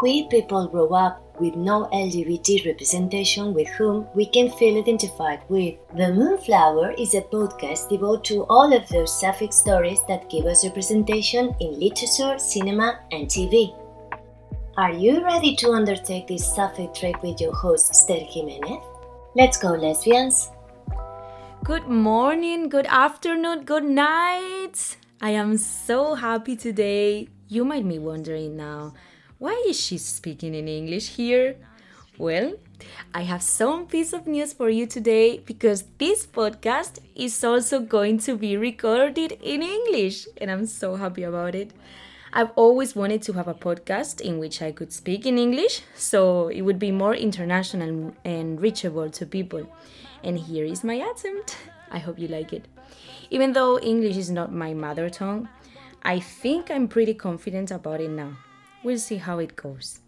queer people grow up with no LGBT representation with whom we can feel identified with. The Moonflower is a podcast devoted to all of those sapphic stories that give us representation in literature, cinema, and TV. Are you ready to undertake this sapphic trek with your host, Esther Jimenez? Let's go, lesbians! Good morning, good afternoon, good night! I am so happy today. You might be wondering now why is she speaking in English here? Well, I have some piece of news for you today because this podcast is also going to be recorded in English and I'm so happy about it. I've always wanted to have a podcast in which I could speak in English so it would be more international and reachable to people. And here is my attempt. I hope you like it. Even though English is not my mother tongue, I think I'm pretty confident about it now. We'll see how it goes.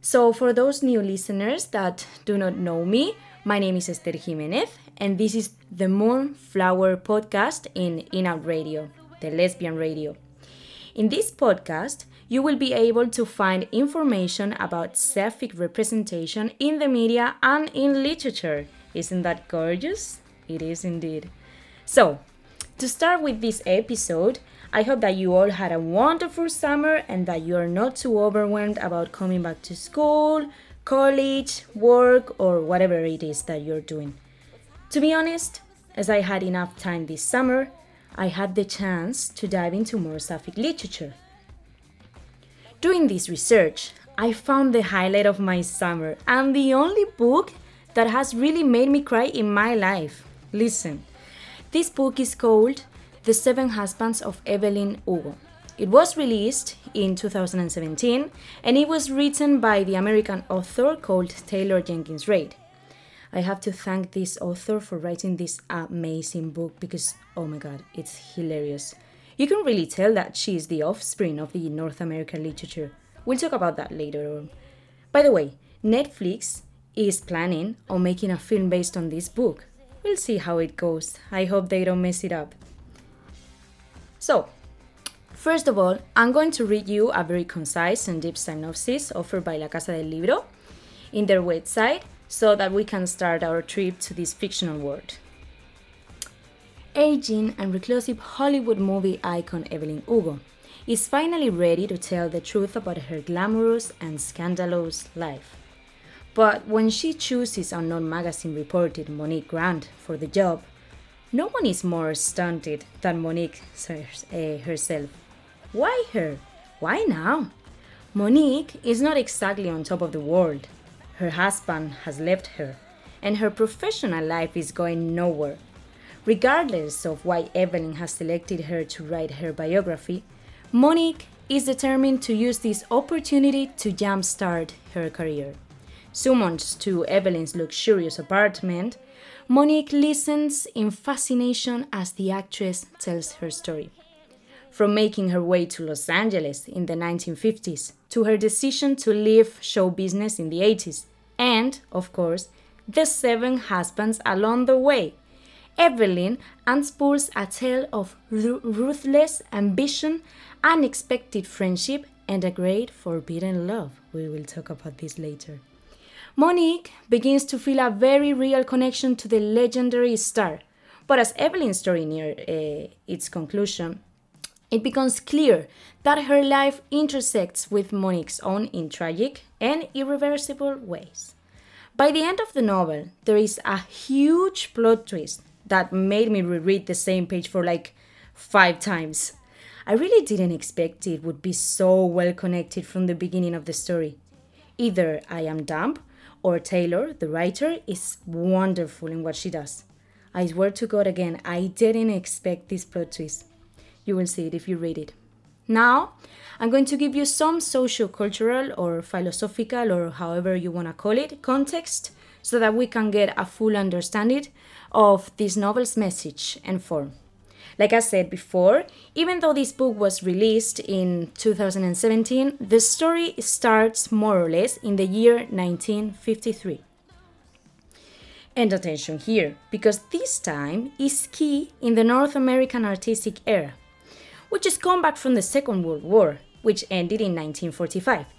So, for those new listeners that do not know me, my name is Esther Jimenez, and this is the Moonflower podcast in In Out Radio, the lesbian radio. In this podcast, you will be able to find information about sapphic representation in the media and in literature. Isn't that gorgeous? It is indeed. So, to start with this episode, I hope that you all had a wonderful summer and that you are not too overwhelmed about coming back to school, college, work, or whatever it is that you're doing. To be honest, as I had enough time this summer, I had the chance to dive into more Sapphic literature. Doing this research, I found the highlight of my summer and the only book that has really made me cry in my life. Listen, this book is called the Seven Husbands of Evelyn Hugo. It was released in 2017 and it was written by the American author called Taylor Jenkins Reid. I have to thank this author for writing this amazing book because, oh my god, it's hilarious. You can really tell that she is the offspring of the North American literature. We'll talk about that later on. By the way, Netflix is planning on making a film based on this book. We'll see how it goes. I hope they don't mess it up. So, first of all, I'm going to read you a very concise and deep synopsis offered by La Casa del Libro in their website so that we can start our trip to this fictional world. Aging and reclusive Hollywood movie icon Evelyn Hugo is finally ready to tell the truth about her glamorous and scandalous life. But when she chooses unknown magazine reporter Monique Grant for the job, no one is more stunted than Monique eh, herself. Why her? Why now? Monique is not exactly on top of the world. Her husband has left her, and her professional life is going nowhere. Regardless of why Evelyn has selected her to write her biography, Monique is determined to use this opportunity to jumpstart her career. Summoned to Evelyn's luxurious apartment, Monique listens in fascination as the actress tells her story. From making her way to Los Angeles in the 1950s to her decision to leave show business in the 80s, and, of course, the seven husbands along the way. Evelyn unspools a tale of ruthless ambition, unexpected friendship, and a great forbidden love. We will talk about this later. Monique begins to feel a very real connection to the legendary star. But as Evelyn's story near uh, its conclusion, it becomes clear that her life intersects with Monique's own in tragic and irreversible ways. By the end of the novel, there is a huge plot twist that made me reread the same page for like five times. I really didn't expect it would be so well connected from the beginning of the story. Either I am dumb or Taylor, the writer, is wonderful in what she does. I swear to God again, I didn't expect this plot twist. You will see it if you read it. Now, I'm going to give you some socio cultural or philosophical or however you want to call it context so that we can get a full understanding of this novel's message and form. Like I said before, even though this book was released in 2017, the story starts more or less in the year 1953. And attention here, because this time is key in the North American artistic era, which is come back from the Second World War, which ended in 1945.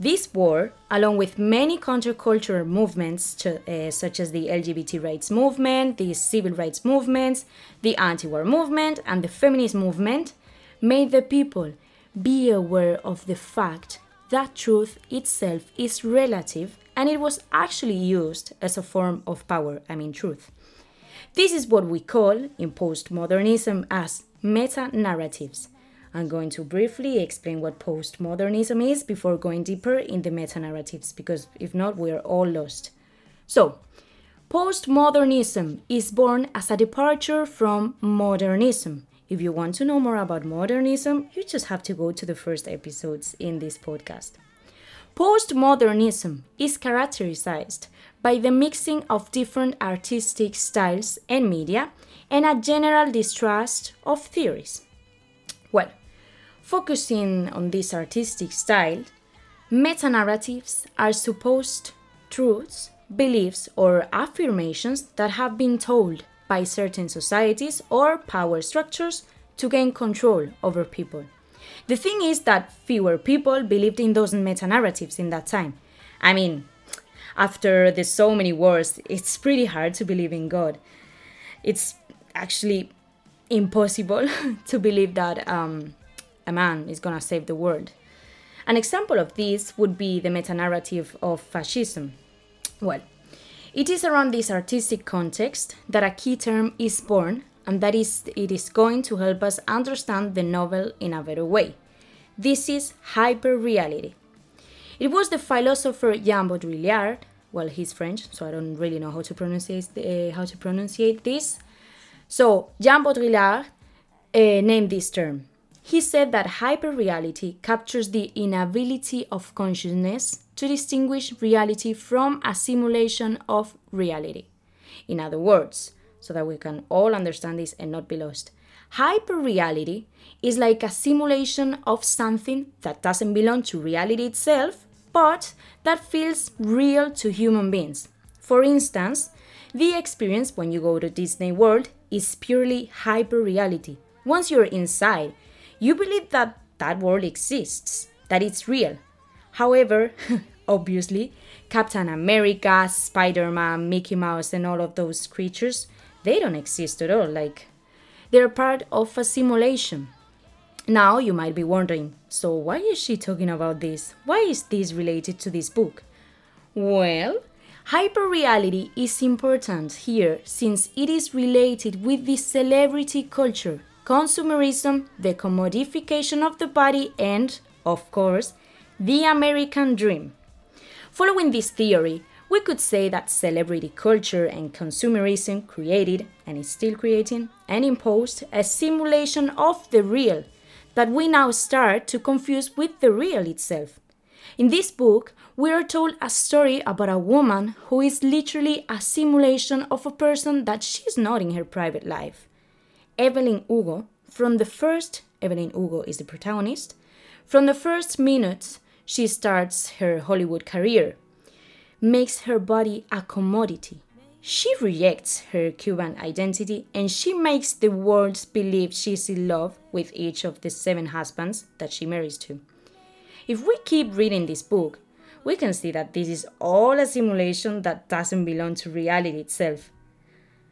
This war, along with many countercultural movements to, uh, such as the LGBT rights movement, the civil rights movements, the anti war movement, and the feminist movement, made the people be aware of the fact that truth itself is relative and it was actually used as a form of power, I mean, truth. This is what we call in postmodernism as meta narratives I'm going to briefly explain what postmodernism is before going deeper in the meta narratives, because if not, we are all lost. So, postmodernism is born as a departure from modernism. If you want to know more about modernism, you just have to go to the first episodes in this podcast. Postmodernism is characterized by the mixing of different artistic styles and media and a general distrust of theories. Focusing on this artistic style, meta narratives are supposed truths, beliefs, or affirmations that have been told by certain societies or power structures to gain control over people. The thing is that fewer people believed in those meta narratives in that time. I mean, after the so many wars, it's pretty hard to believe in God. It's actually impossible to believe that um, a man is going to save the world. An example of this would be the meta narrative of fascism. Well, it is around this artistic context that a key term is born, and that is it is going to help us understand the novel in a better way. This is hyperreality. It was the philosopher Jean Baudrillard, well, he's French, so I don't really know how to pronounce uh, how to this. So Jean Baudrillard uh, named this term. He said that hyperreality captures the inability of consciousness to distinguish reality from a simulation of reality. In other words, so that we can all understand this and not be lost, hyperreality is like a simulation of something that doesn't belong to reality itself, but that feels real to human beings. For instance, the experience when you go to Disney World is purely hyperreality. Once you're inside, you believe that that world exists, that it's real. However, obviously, Captain America, Spider Man, Mickey Mouse, and all of those creatures, they don't exist at all. Like, they're part of a simulation. Now, you might be wondering so, why is she talking about this? Why is this related to this book? Well, hyperreality is important here since it is related with the celebrity culture consumerism, the commodification of the body, and, of course, the American dream. Following this theory, we could say that celebrity culture and consumerism created, and is still creating, and imposed a simulation of the real that we now start to confuse with the real itself. In this book, we are told a story about a woman who is literally a simulation of a person that she's not in her private life. Evelyn Hugo, from the first, Evelyn Hugo is the protagonist, from the first minutes she starts her Hollywood career, makes her body a commodity. She rejects her Cuban identity and she makes the world believe she's in love with each of the seven husbands that she marries to. If we keep reading this book, we can see that this is all a simulation that doesn't belong to reality itself.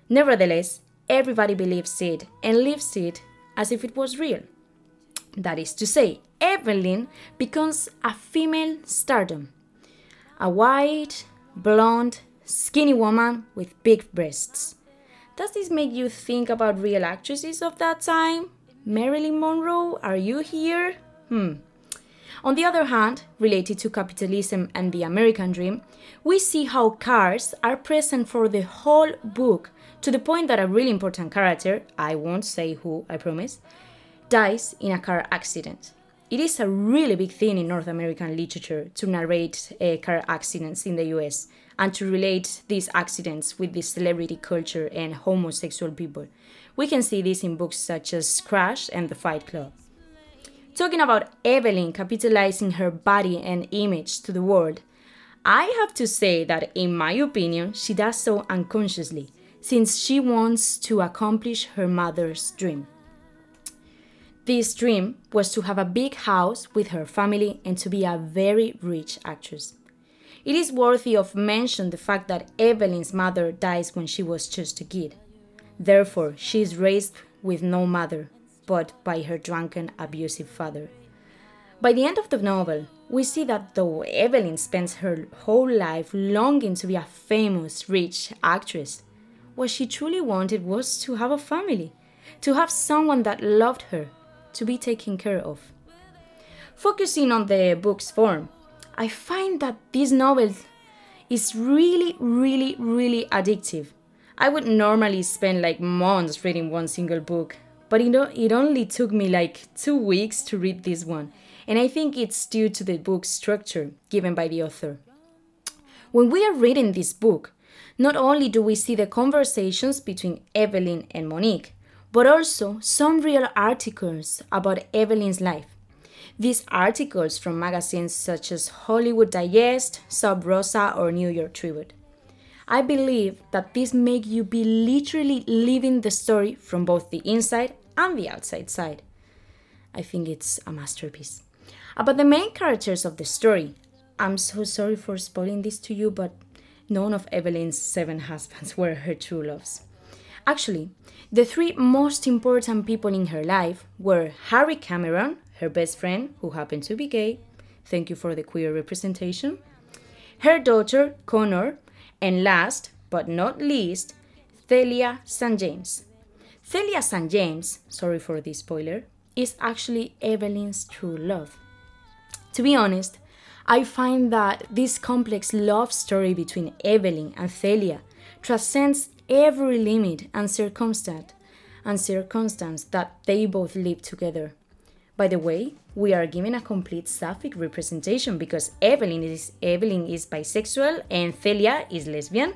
Nevertheless, everybody believes it and lives it as if it was real. That is to say, Evelyn becomes a female stardom, a white, blonde, skinny woman with big breasts. Does this make you think about real actresses of that time? Marilyn Monroe, are you here? Hmm. On the other hand, related to capitalism and the American dream, we see how cars are present for the whole book to the point that a really important character, I won't say who, I promise, dies in a car accident. It is a really big thing in North American literature to narrate uh, car accidents in the US and to relate these accidents with the celebrity culture and homosexual people. We can see this in books such as Crash and The Fight Club. Talking about Evelyn capitalizing her body and image to the world, I have to say that, in my opinion, she does so unconsciously, since she wants to accomplish her mother's dream. This dream was to have a big house with her family and to be a very rich actress. It is worthy of mention the fact that Evelyn's mother dies when she was just a kid. Therefore, she is raised with no mother, but by her drunken, abusive father. By the end of the novel, we see that though Evelyn spends her whole life longing to be a famous, rich actress, what she truly wanted was to have a family, to have someone that loved her, to be taken care of. Focusing on the book's form, I find that this novel is really, really, really addictive. I would normally spend like months reading one single book, but it, it only took me like two weeks to read this one, and I think it's due to the book's structure given by the author. When we are reading this book, not only do we see the conversations between Evelyn and Monique, but also some real articles about Evelyn's life. These articles from magazines such as Hollywood Digest, Sub Rosa, or New York Tribune. I believe that this makes you be literally living the story from both the inside and the outside side. I think it's a masterpiece. About the main characters of the story, I'm so sorry for spoiling this to you, but none of Evelyn's seven husbands were her true loves. Actually, the three most important people in her life were Harry Cameron, her best friend, who happened to be gay. Thank you for the queer representation. Her daughter, Connor, and last but not least, Celia St. James. Celia St. James, sorry for this spoiler, is actually Evelyn's true love. To be honest, I find that this complex love story between Evelyn and Celia transcends every limit and circumstance and circumstance that they both live together. By the way, we are given a complete sapphic representation because Evelyn is Evelyn is bisexual and Celia is lesbian,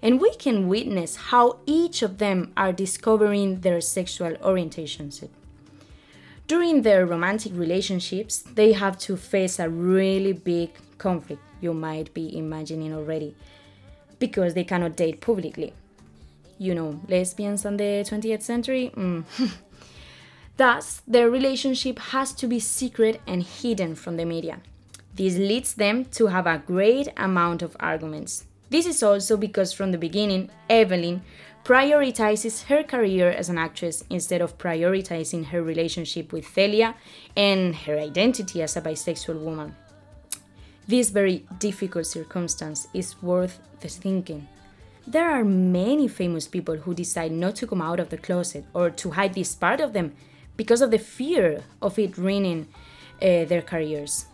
and we can witness how each of them are discovering their sexual orientations. During their romantic relationships, they have to face a really big conflict, you might be imagining already, because they cannot date publicly. You know, lesbians in the 20th century? Mm. Thus, their relationship has to be secret and hidden from the media. This leads them to have a great amount of arguments. This is also because from the beginning, Evelyn prioritizes her career as an actress instead of prioritizing her relationship with Celia and her identity as a bisexual woman. This very difficult circumstance is worth the thinking. There are many famous people who decide not to come out of the closet or to hide this part of them because of the fear of it ruining uh, their careers.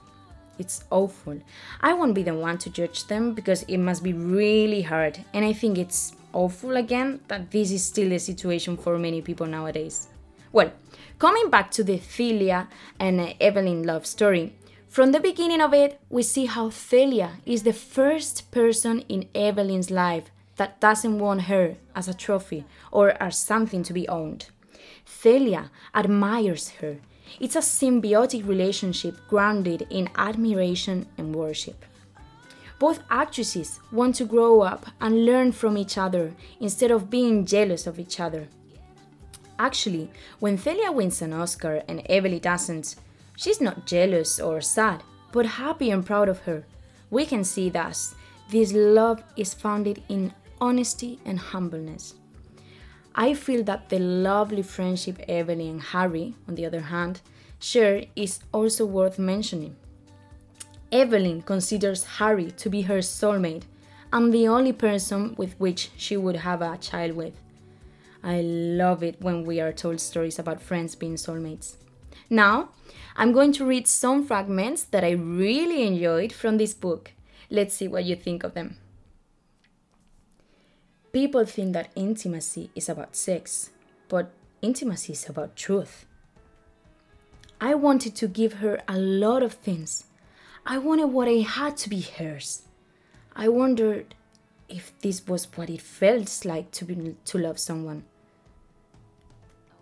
It's awful. I won't be the one to judge them because it must be really hard, and I think it's awful again that this is still a situation for many people nowadays. Well, coming back to the Celia and Evelyn love story, from the beginning of it, we see how Celia is the first person in Evelyn's life that doesn't want her as a trophy or as something to be owned. Celia admires her. It's a symbiotic relationship grounded in admiration and worship. Both actresses want to grow up and learn from each other instead of being jealous of each other. Actually, when Celia wins an Oscar and Evelyn doesn't, she's not jealous or sad, but happy and proud of her. We can see thus this love is founded in honesty and humbleness. I feel that the lovely friendship Evelyn and Harry, on the other hand, share is also worth mentioning. Evelyn considers Harry to be her soulmate and the only person with which she would have a child with. I love it when we are told stories about friends being soulmates. Now, I'm going to read some fragments that I really enjoyed from this book. Let's see what you think of them. People think that intimacy is about sex, but intimacy is about truth. I wanted to give her a lot of things I wanted what I had to be hers. I wondered if this was what it felt like to, be, to love someone.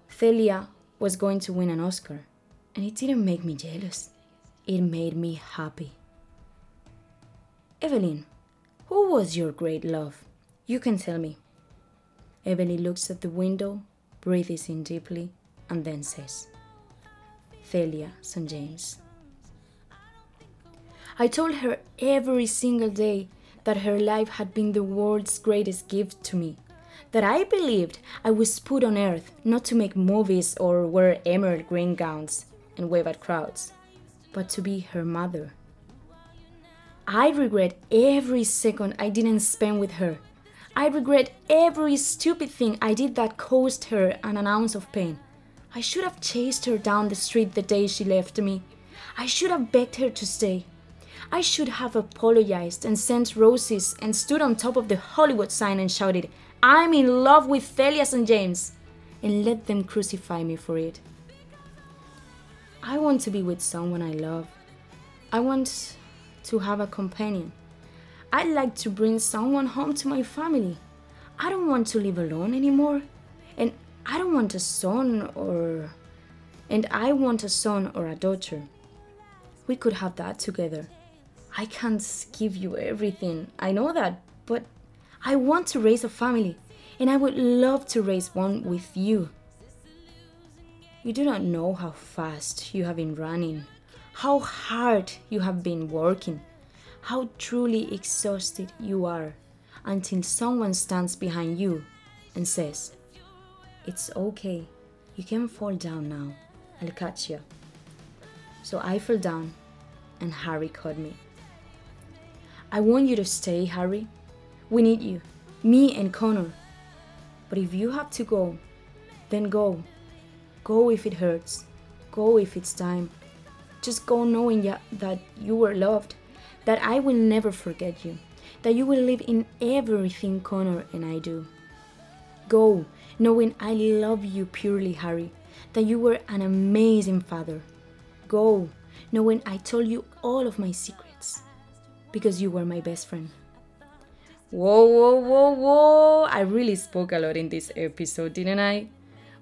Celia was going to win an Oscar, and it didn't make me jealous. It made me happy. Evelyn, who was your great love? You can tell me. Evelyn looks at the window, breathes in deeply, and then says, Celia St. James. I told her every single day that her life had been the world's greatest gift to me, that I believed I was put on earth not to make movies or wear emerald green gowns and wave at crowds, but to be her mother. I regret every second I didn't spend with her. I regret every stupid thing I did that caused her an ounce of pain. I should have chased her down the street the day she left me. I should have begged her to stay. I should have apologized and sent roses and stood on top of the Hollywood sign and shouted, I'm in love with Celia and James, and let them crucify me for it. I want to be with someone I love. I want to have a companion. I'd like to bring someone home to my family. I don't want to live alone anymore. And I don't want a son or. And I want a son or a daughter. We could have that together. I can't give you everything. I know that, but I want to raise a family, and I would love to raise one with you. You do not know how fast you have been running, how hard you have been working, how truly exhausted you are until someone stands behind you and says, It's okay, you can fall down now, I'll catch you. So I fell down, and Harry caught me. I want you to stay, Harry. We need you, me and Connor. But if you have to go, then go. Go if it hurts. Go if it's time. Just go knowing that you were loved, that I will never forget you, that you will live in everything Connor and I do. Go knowing I love you purely, Harry, that you were an amazing father. Go knowing I told you all of my secrets because you were my best friend. Whoa, whoa, whoa, whoa! I really spoke a lot in this episode, didn't I?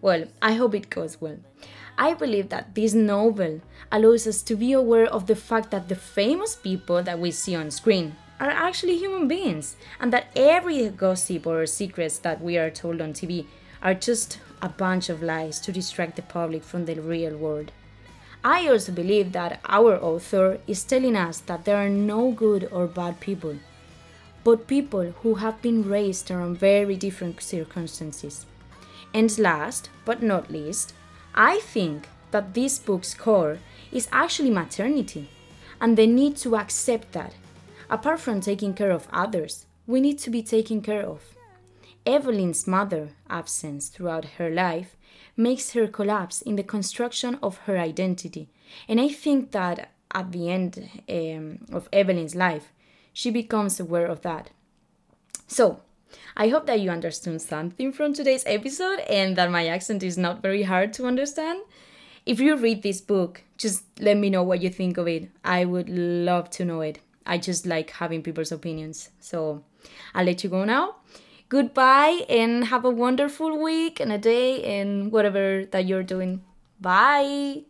Well, I hope it goes well. I believe that this novel allows us to be aware of the fact that the famous people that we see on screen are actually human beings, and that every gossip or secrets that we are told on TV are just a bunch of lies to distract the public from the real world. I also believe that our author is telling us that there are no good or bad people, but people who have been raised around very different circumstances. And last but not least, I think that this book's core is actually maternity and the need to accept that, apart from taking care of others, we need to be taken care of. Evelyn's mother absence throughout her life makes her collapse in the construction of her identity. And I think that at the end um, of Evelyn's life, she becomes aware of that. So, I hope that you understood something from today's episode and that my accent is not very hard to understand. If you read this book, just let me know what you think of it. I would love to know it. I just like having people's opinions. So I'll let you go now goodbye and have a wonderful week and a day and whatever that you're doing. Bye.